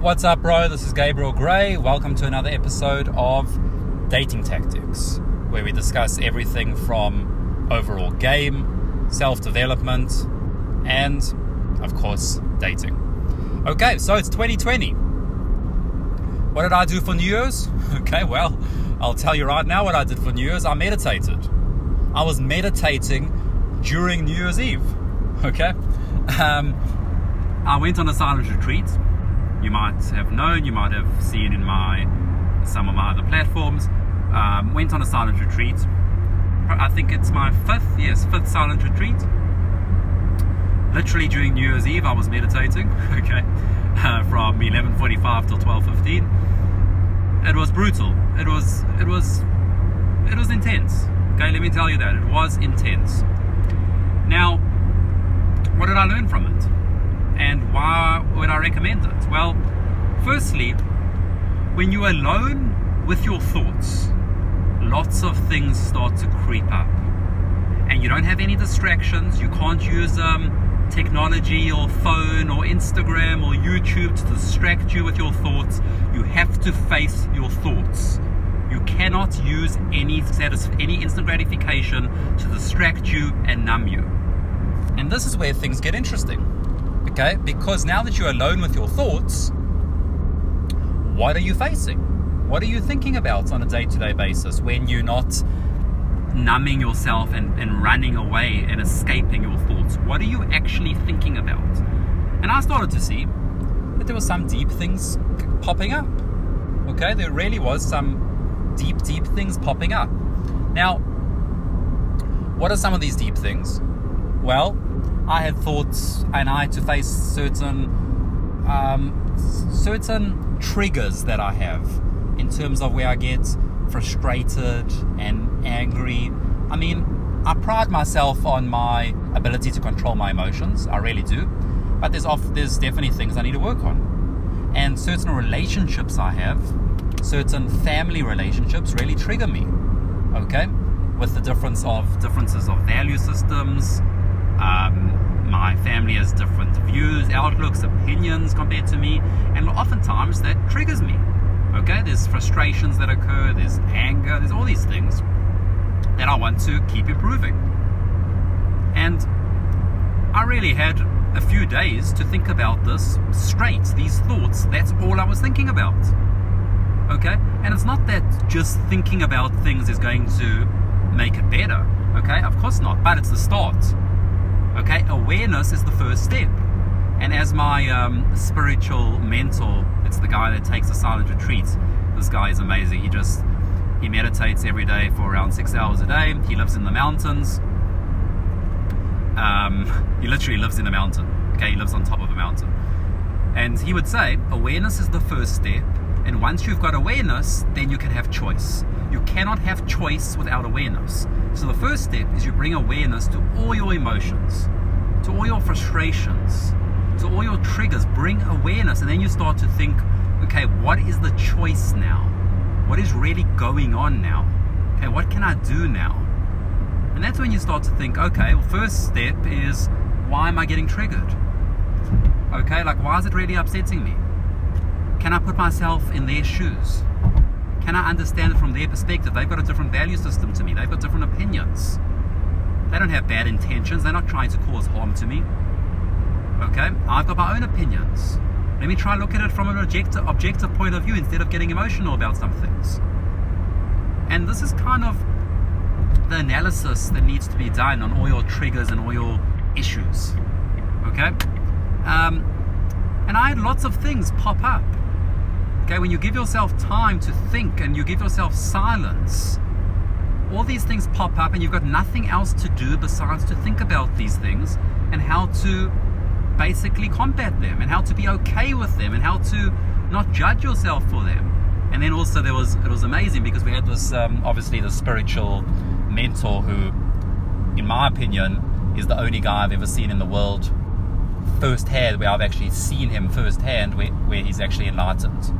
What's up, bro? This is Gabriel Gray. Welcome to another episode of Dating Tactics, where we discuss everything from overall game, self development, and, of course, dating. Okay, so it's 2020. What did I do for New Year's? Okay, well, I'll tell you right now what I did for New Year's. I meditated. I was meditating during New Year's Eve. Okay? Um, I went on a silent retreat you might have known, you might have seen in my some of my other platforms. Um, went on a silent retreat. I think it's my fifth, yes, fifth silent retreat. Literally during New Year's Eve, I was meditating. Okay, uh, from 11:45 till 12:15. It was brutal. It was, it was, it was intense. Okay, let me tell you that it was intense. Now, what did I learn from it? And why would I recommend it? Well, firstly, when you're alone with your thoughts, lots of things start to creep up. And you don't have any distractions. You can't use um, technology or phone or Instagram or YouTube to distract you with your thoughts. You have to face your thoughts. You cannot use any any instant gratification to distract you and numb you. And this is where things get interesting. Okay? Because now that you're alone with your thoughts, what are you facing? What are you thinking about on a day to day basis when you're not numbing yourself and, and running away and escaping your thoughts? What are you actually thinking about? And I started to see that there were some deep things popping up. Okay? There really was some deep, deep things popping up. Now, what are some of these deep things? Well, I had thoughts and I had to face certain um, certain triggers that I have in terms of where I get frustrated and angry. I mean, I pride myself on my ability to control my emotions. I really do. But there's off, there's definitely things I need to work on. And certain relationships I have, certain family relationships really trigger me. Okay? With the difference of differences of value systems, um, my family has different views, outlooks, opinions compared to me, and oftentimes that triggers me. Okay, there's frustrations that occur, there's anger, there's all these things that I want to keep improving. And I really had a few days to think about this straight, these thoughts. That's all I was thinking about. Okay? And it's not that just thinking about things is going to make it better. Okay? Of course not, but it's the start. Okay, awareness is the first step. And as my um, spiritual mentor, it's the guy that takes the silent retreats. This guy is amazing. He just he meditates every day for around six hours a day. He lives in the mountains. Um, he literally lives in a mountain. Okay, he lives on top of a mountain. And he would say, awareness is the first step. And once you've got awareness, then you can have choice. You cannot have choice without awareness. So the first step is you bring awareness to all your emotions, to all your frustrations, to all your triggers. Bring awareness, and then you start to think, okay, what is the choice now? What is really going on now? Okay, what can I do now? And that's when you start to think, okay, well, first step is why am I getting triggered? Okay, like why is it really upsetting me? Can I put myself in their shoes? Can I understand it from their perspective? They've got a different value system to me, they've got different opinions. They don't have bad intentions, they're not trying to cause harm to me. Okay? I've got my own opinions. Let me try and look at it from an objective, objective point of view instead of getting emotional about some things. And this is kind of the analysis that needs to be done on all your triggers and all your issues. Okay? Um, and I had lots of things pop up Okay, when you give yourself time to think and you give yourself silence, all these things pop up and you've got nothing else to do besides to think about these things and how to basically combat them and how to be okay with them and how to not judge yourself for them. And then also there was it was amazing because we had this um, obviously the spiritual mentor who, in my opinion, is the only guy I've ever seen in the world firsthand where I've actually seen him firsthand where, where he's actually enlightened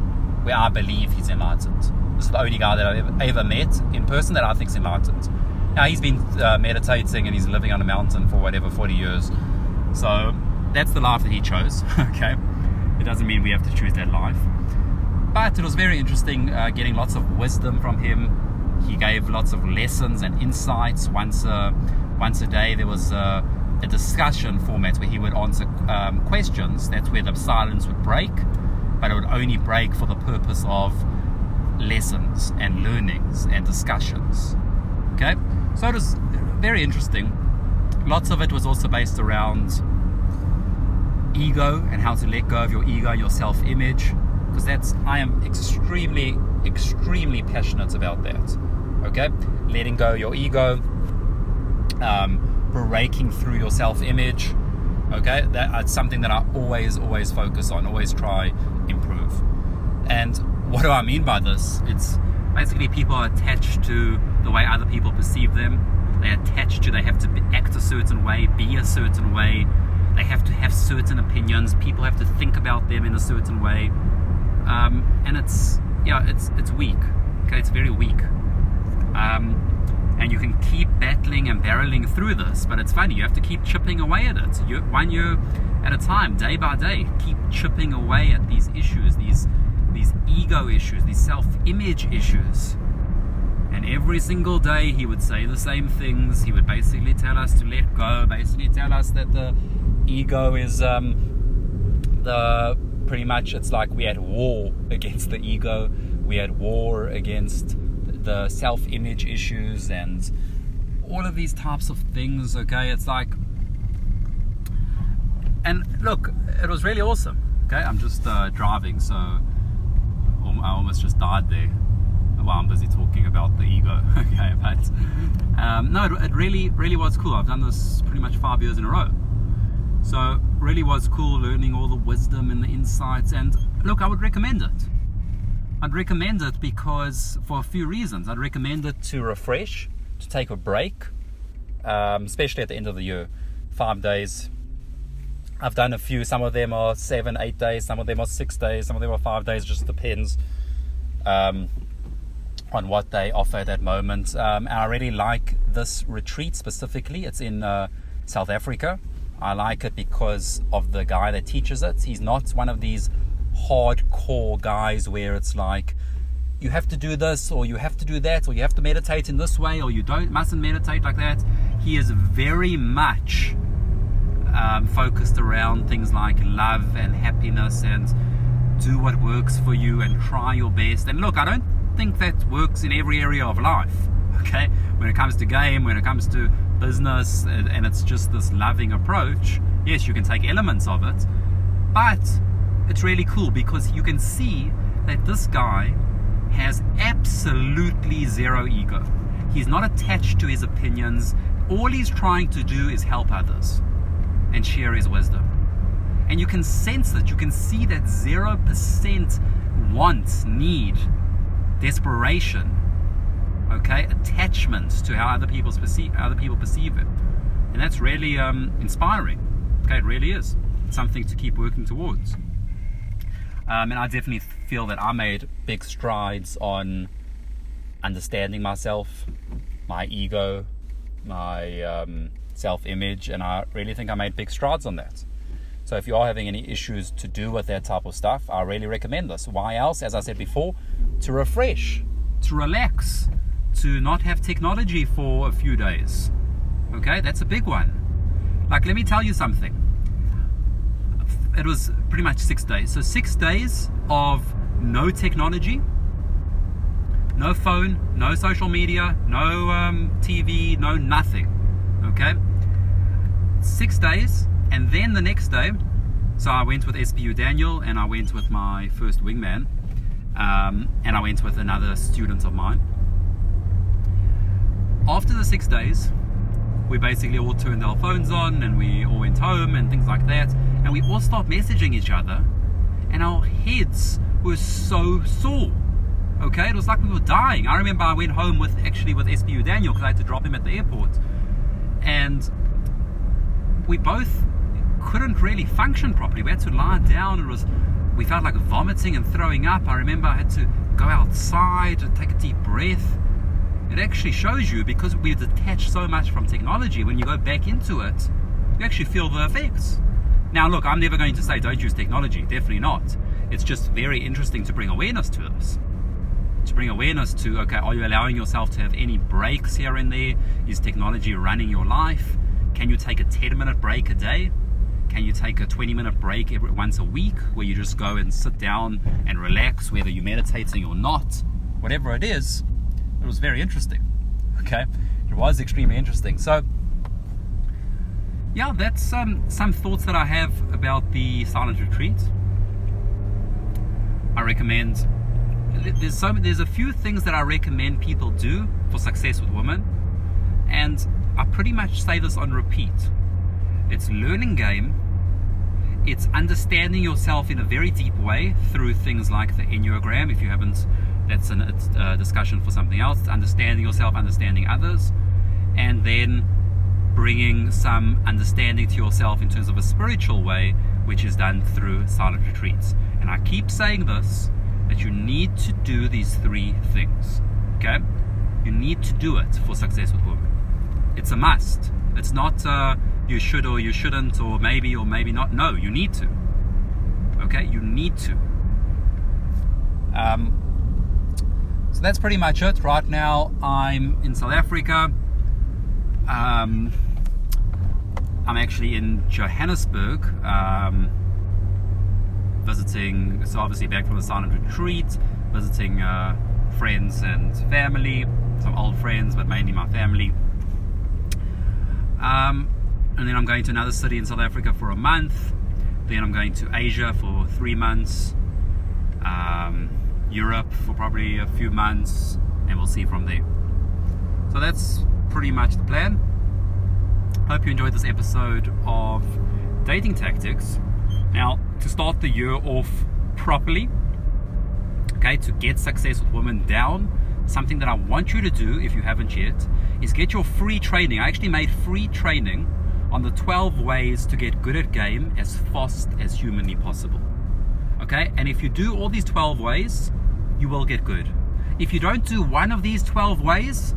where I believe he's enlightened. This is the only guy that I've ever, ever met in person that I think's enlightened. Now he's been uh, meditating and he's living on a mountain for whatever 40 years. So that's the life that he chose. okay, it doesn't mean we have to choose that life. But it was very interesting uh, getting lots of wisdom from him. He gave lots of lessons and insights. Once a, once a day, there was a, a discussion format where he would answer um, questions. That's where the silence would break, but it would only break for the purpose of lessons and learnings and discussions. Okay, so it was very interesting. Lots of it was also based around ego and how to let go of your ego, your self image, because that's, I am extremely, extremely passionate about that. Okay, letting go your ego, um, breaking through your self image. Okay, that's something that I always, always focus on, always try improve. And what do I mean by this? It's basically people are attached to the way other people perceive them. They're attached to, they have to act a certain way, be a certain way. They have to have certain opinions. People have to think about them in a certain way. Um, and it's, yeah, it's, it's weak. Okay, it's very weak. Um, and you can keep battling and barreling through this, but it's funny, you have to keep chipping away at it. You, one year at a time, day by day, keep chipping away at these issues, these these ego issues, these self-image issues. And every single day he would say the same things. He would basically tell us to let go, basically tell us that the ego is um, the pretty much it's like we had war against the ego, we had war against the self-image issues and all of these types of things. Okay, it's like, and look, it was really awesome. Okay, I'm just uh, driving, so I almost just died there while I'm busy talking about the ego. okay, but um, no, it, it, really, really was cool. I've done this pretty much five years in a row. So really was cool learning all the wisdom and the insights. And look, I would recommend it. I'd recommend it because for a few reasons. I'd recommend it to refresh, to take a break, um, especially at the end of the year. Five days, I've done a few. Some of them are seven, eight days. Some of them are six days. Some of them are five days. Just depends um, on what they offer at that moment. Um, and I really like this retreat specifically. It's in uh, South Africa. I like it because of the guy that teaches it. He's not one of these hardcore guys where it's like you have to do this or you have to do that or you have to meditate in this way or you don't mustn't meditate like that. He is very much um, focused around things like love and happiness and do what works for you and try your best. And look, I don't think that works in every area of life. Okay, when it comes to game, when it comes to business, and it's just this loving approach. Yes, you can take elements of it, but it's really cool because you can see that this guy has absolutely zero ego. He's not attached to his opinions. All he's trying to do is help others and share his wisdom. And you can sense it, you can see that 0% want, need, desperation, okay, attachment to how other people perceive other people perceive it. And that's really um, inspiring. Okay, it really is. It's something to keep working towards. Um, and I definitely feel that I made big strides on understanding myself, my ego, my um, self image, and I really think I made big strides on that. So, if you are having any issues to do with that type of stuff, I really recommend this. Why else? As I said before, to refresh, to relax, to not have technology for a few days. Okay, that's a big one. Like, let me tell you something. It was pretty much six days. So, six days of no technology, no phone, no social media, no um, TV, no nothing. Okay, six days, and then the next day, so I went with SPU Daniel and I went with my first wingman, um, and I went with another student of mine. After the six days, we basically all turned our phones on and we all went home and things like that, and we all stopped messaging each other, and our heads were so sore. Okay, it was like we were dying. I remember I went home with actually with SPU Daniel because I had to drop him at the airport, and we both couldn't really function properly. We had to lie down. It was we felt like vomiting and throwing up. I remember I had to go outside and take a deep breath. It actually shows you because we've detached so much from technology. When you go back into it, you actually feel the effects. Now, look, I'm never going to say don't use technology, definitely not. It's just very interesting to bring awareness to this. To bring awareness to, okay, are you allowing yourself to have any breaks here and there? Is technology running your life? Can you take a 10 minute break a day? Can you take a 20 minute break every once a week where you just go and sit down and relax, whether you're meditating or not? Whatever it is, it was very interesting. Okay, it was extremely interesting. So, yeah, that's um, some thoughts that I have about the silent retreat. I recommend. There's so there's a few things that I recommend people do for success with women, and I pretty much say this on repeat. It's learning game. It's understanding yourself in a very deep way through things like the Enneagram. If you haven't, that's a uh, discussion for something else. It's understanding yourself, understanding others, and then bringing some understanding to yourself in terms of a spiritual way, which is done through silent retreats. And I keep saying this that you need to do these three things. Okay? You need to do it for success with women. It's a must. It's not you should or you shouldn't or maybe or maybe not. No, you need to. Okay? You need to. Um, so that's pretty much it. Right now, I'm in South Africa. Um, I'm actually in Johannesburg, um, visiting, so obviously back from the silent retreat, visiting uh, friends and family, some old friends, but mainly my family. Um, and then I'm going to another city in South Africa for a month. Then I'm going to Asia for three months, um, Europe for probably a few months, and we'll see from there. So that's pretty much the plan. Hope you enjoyed this episode of Dating Tactics. Now, to start the year off properly, okay, to get success with women down, something that I want you to do if you haven't yet is get your free training. I actually made free training on the 12 ways to get good at game as fast as humanly possible. Okay, and if you do all these 12 ways, you will get good. If you don't do one of these 12 ways,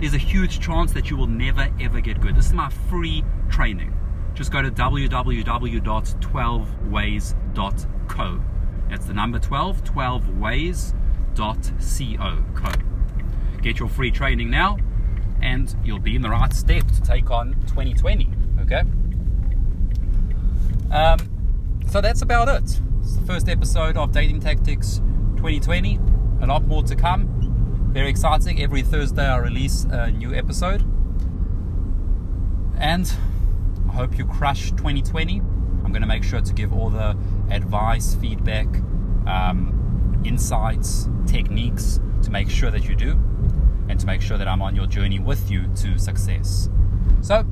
there's a huge chance that you will never ever get good. This is my free training. Just go to www.12ways.co. That's the number 12, 12ways.co. Co. Get your free training now, and you'll be in the right step to take on 2020. Okay? Um, so that's about it. It's the first episode of Dating Tactics 2020. A lot more to come very exciting. Every Thursday I release a new episode. And I hope you crush 2020. I'm going to make sure to give all the advice, feedback, um, insights, techniques to make sure that you do, and to make sure that I'm on your journey with you to success. So,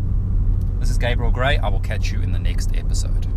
this is Gabriel Gray. I will catch you in the next episode.